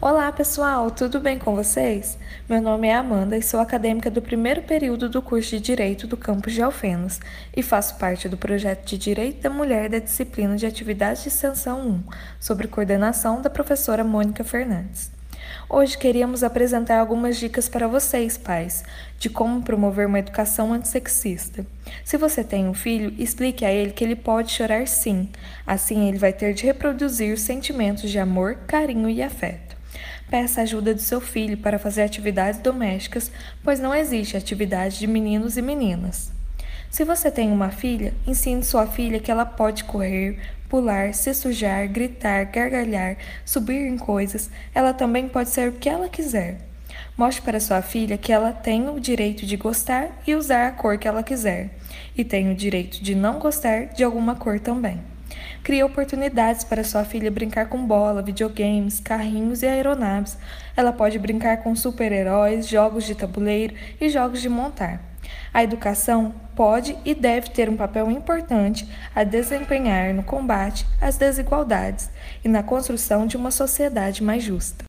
Olá, pessoal, tudo bem com vocês? Meu nome é Amanda e sou acadêmica do primeiro período do curso de Direito do campus de Alfenas e faço parte do projeto de Direito da Mulher da disciplina de Atividades de Extensão 1, sob coordenação da professora Mônica Fernandes. Hoje queríamos apresentar algumas dicas para vocês, pais, de como promover uma educação antissexista. Se você tem um filho, explique a ele que ele pode chorar sim, assim ele vai ter de reproduzir sentimentos de amor, carinho e afeto. Peça ajuda do seu filho para fazer atividades domésticas, pois não existe atividade de meninos e meninas. Se você tem uma filha, ensine sua filha que ela pode correr, pular, se sujar, gritar, gargalhar, subir em coisas. Ela também pode ser o que ela quiser. Mostre para sua filha que ela tem o direito de gostar e usar a cor que ela quiser, e tem o direito de não gostar de alguma cor também. Crie oportunidades para sua filha brincar com bola, videogames, carrinhos e aeronaves. Ela pode brincar com super-heróis, jogos de tabuleiro e jogos de montar. A educação pode e deve ter um papel importante a desempenhar no combate às desigualdades e na construção de uma sociedade mais justa.